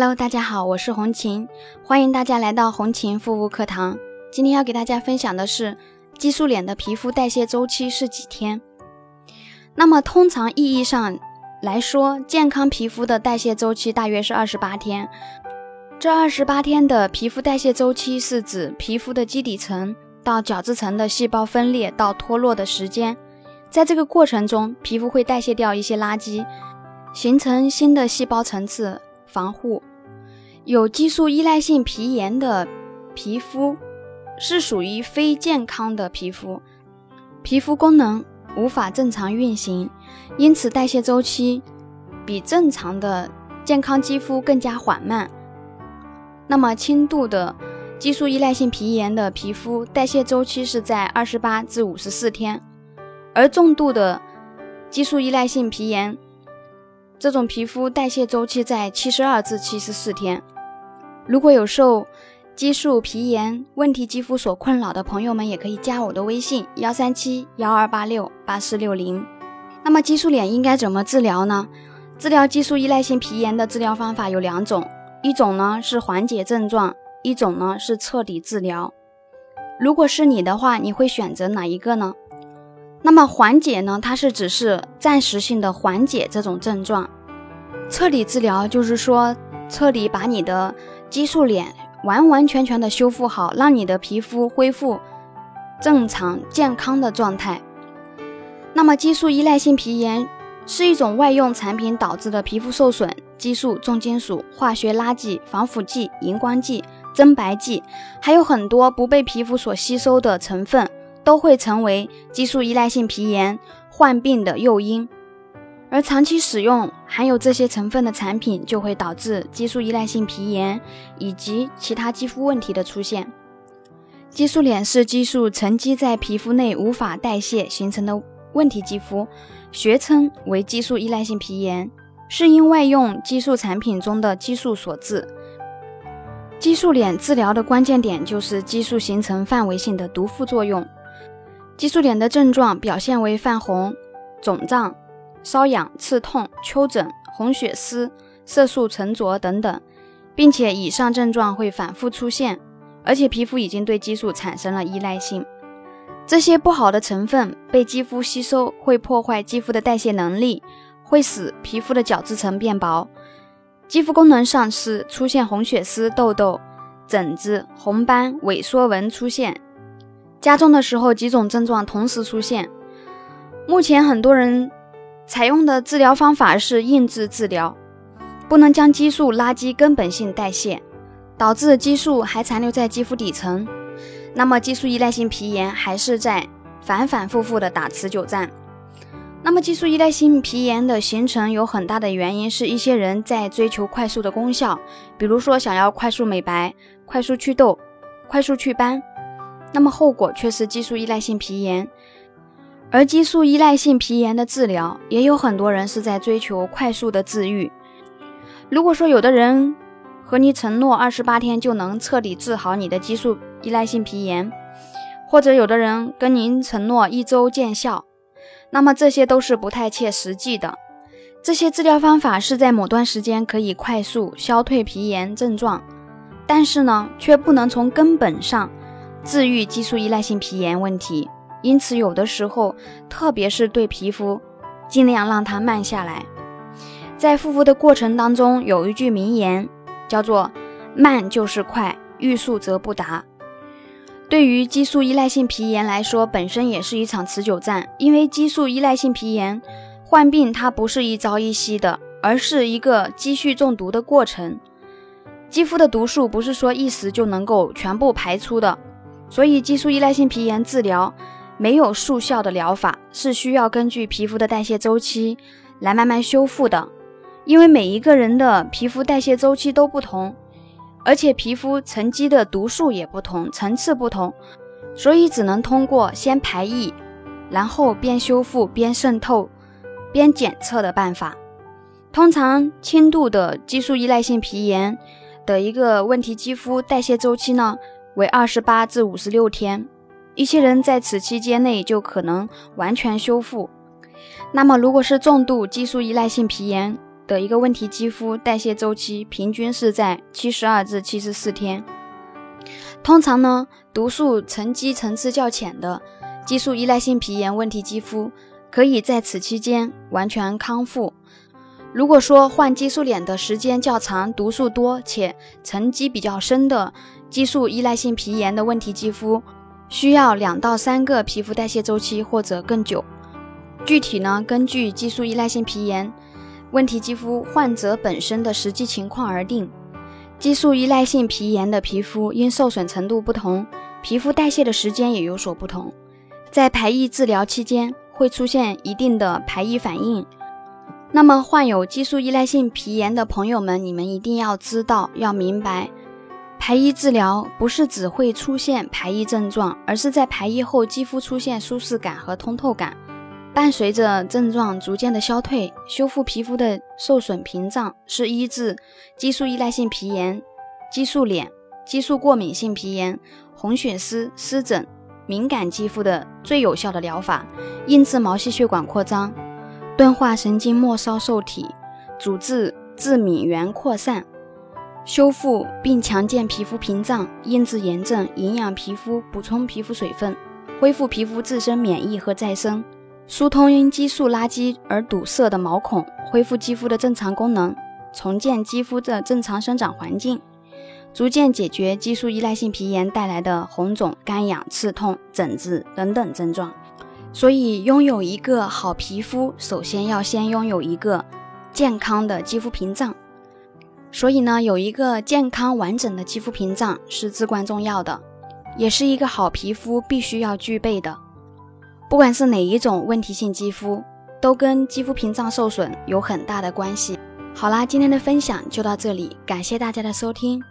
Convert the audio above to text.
Hello，大家好，我是红琴，欢迎大家来到红琴护肤课堂。今天要给大家分享的是激素脸的皮肤代谢周期是几天？那么通常意义上来说，健康皮肤的代谢周期大约是二十八天。这二十八天的皮肤代谢周期是指皮肤的基底层到角质层的细胞分裂到脱落的时间。在这个过程中，皮肤会代谢掉一些垃圾，形成新的细胞层次。防护有激素依赖性皮炎的皮肤是属于非健康的皮肤，皮肤功能无法正常运行，因此代谢周期比正常的健康肌肤更加缓慢。那么轻度的激素依赖性皮炎的皮肤代谢周期是在二十八至五十四天，而重度的激素依赖性皮炎。这种皮肤代谢周期在七十二至七十四天。如果有受激素皮炎问题肌肤所困扰的朋友们，也可以加我的微信幺三七幺二八六八四六零。那么激素脸应该怎么治疗呢？治疗激素依赖性皮炎的治疗方法有两种，一种呢是缓解症状，一种呢是彻底治疗。如果是你的话，你会选择哪一个呢？那么缓解呢？它是只是暂时性的缓解这种症状，彻底治疗就是说彻底把你的激素脸完完全全的修复好，让你的皮肤恢复正常健康的状态。那么激素依赖性皮炎是一种外用产品导致的皮肤受损，激素、重金属、化学垃圾、防腐剂、荧光剂、增白剂，还有很多不被皮肤所吸收的成分。都会成为激素依赖性皮炎患病的诱因，而长期使用含有这些成分的产品，就会导致激素依赖性皮炎以及其他肌肤问题的出现。激素脸是激素沉积在皮肤内无法代谢形成的问题肌肤，学称为激素依赖性皮炎，是因外用激素产品中的激素所致。激素脸治疗的关键点就是激素形成范围性的毒副作用。激素脸的症状表现为泛红、肿胀、瘙痒、刺痛、丘疹、红血丝、色素沉着等等，并且以上症状会反复出现，而且皮肤已经对激素产生了依赖性。这些不好的成分被肌肤吸收，会破坏肌肤的代谢能力，会使皮肤的角质层变薄，肌肤功能丧失，出现红血丝、痘痘、疹子、红斑、萎缩纹出现。加重的时候，几种症状同时出现。目前很多人采用的治疗方法是硬质治疗，不能将激素垃圾根本性代谢，导致激素还残留在肌肤底层。那么激素依赖性皮炎还是在反反复复的打持久战。那么激素依赖性皮炎的形成有很大的原因是一些人在追求快速的功效，比如说想要快速美白、快速祛痘、快速祛斑。那么后果却是激素依赖性皮炎，而激素依赖性皮炎的治疗也有很多人是在追求快速的治愈。如果说有的人和你承诺二十八天就能彻底治好你的激素依赖性皮炎，或者有的人跟您承诺一周见效，那么这些都是不太切实际的。这些治疗方法是在某段时间可以快速消退皮炎症状，但是呢，却不能从根本上。治愈激素依赖性皮炎问题，因此有的时候，特别是对皮肤，尽量让它慢下来。在护肤的过程当中，有一句名言叫做“慢就是快，欲速则不达”。对于激素依赖性皮炎来说，本身也是一场持久战，因为激素依赖性皮炎患病它不是一朝一夕的，而是一个积蓄中毒的过程。肌肤的毒素不是说一时就能够全部排出的。所以，激素依赖性皮炎治疗没有速效的疗法，是需要根据皮肤的代谢周期来慢慢修复的。因为每一个人的皮肤代谢周期都不同，而且皮肤沉积的毒素也不同，层次不同，所以只能通过先排异，然后边修复边渗透边检测的办法。通常，轻度的激素依赖性皮炎的一个问题肌肤代谢周期呢？为二十八至五十六天，一些人在此期间内就可能完全修复。那么，如果是重度激素依赖性皮炎，的一个问题肌肤代谢周期平均是在七十二至七十四天。通常呢，毒素沉积层次较浅的激素依赖性皮炎问题肌肤，可以在此期间完全康复。如果说患激素脸的时间较长、毒素多且沉积比较深的激素依赖性皮炎的问题肌肤，需要两到三个皮肤代谢周期或者更久。具体呢，根据激素依赖性皮炎问题肌肤患者本身的实际情况而定。激素依赖性皮炎的皮肤因受损程度不同，皮肤代谢的时间也有所不同。在排异治疗期间会出现一定的排异反应。那么，患有激素依赖性皮炎的朋友们，你们一定要知道，要明白，排异治疗不是只会出现排异症状，而是在排异后肌肤出现舒适感和通透感。伴随着症状逐渐的消退，修复皮肤的受损屏障是医治激素依赖性皮炎、激素脸、激素过敏性皮炎、红血丝、湿疹、敏感肌肤的最有效的疗法。抑制毛细血管扩张，钝化神经末梢受体，阻滞致敏原扩散，修复并强健皮肤屏障，抑制炎症，营养皮肤，补充皮肤水分，恢复皮肤自身免疫和再生。疏通因激素垃圾而堵塞的毛孔，恢复肌肤的正常功能，重建肌肤的正常生长环境，逐渐解决激素依赖性皮炎带来的红肿、干痒、刺痛、疹子等等症状。所以，拥有一个好皮肤，首先要先拥有一个健康的肌肤屏障。所以呢，有一个健康完整的肌肤屏障是至关重要的，也是一个好皮肤必须要具备的。不管是哪一种问题性肌肤，都跟肌肤屏障受损有很大的关系。好啦，今天的分享就到这里，感谢大家的收听。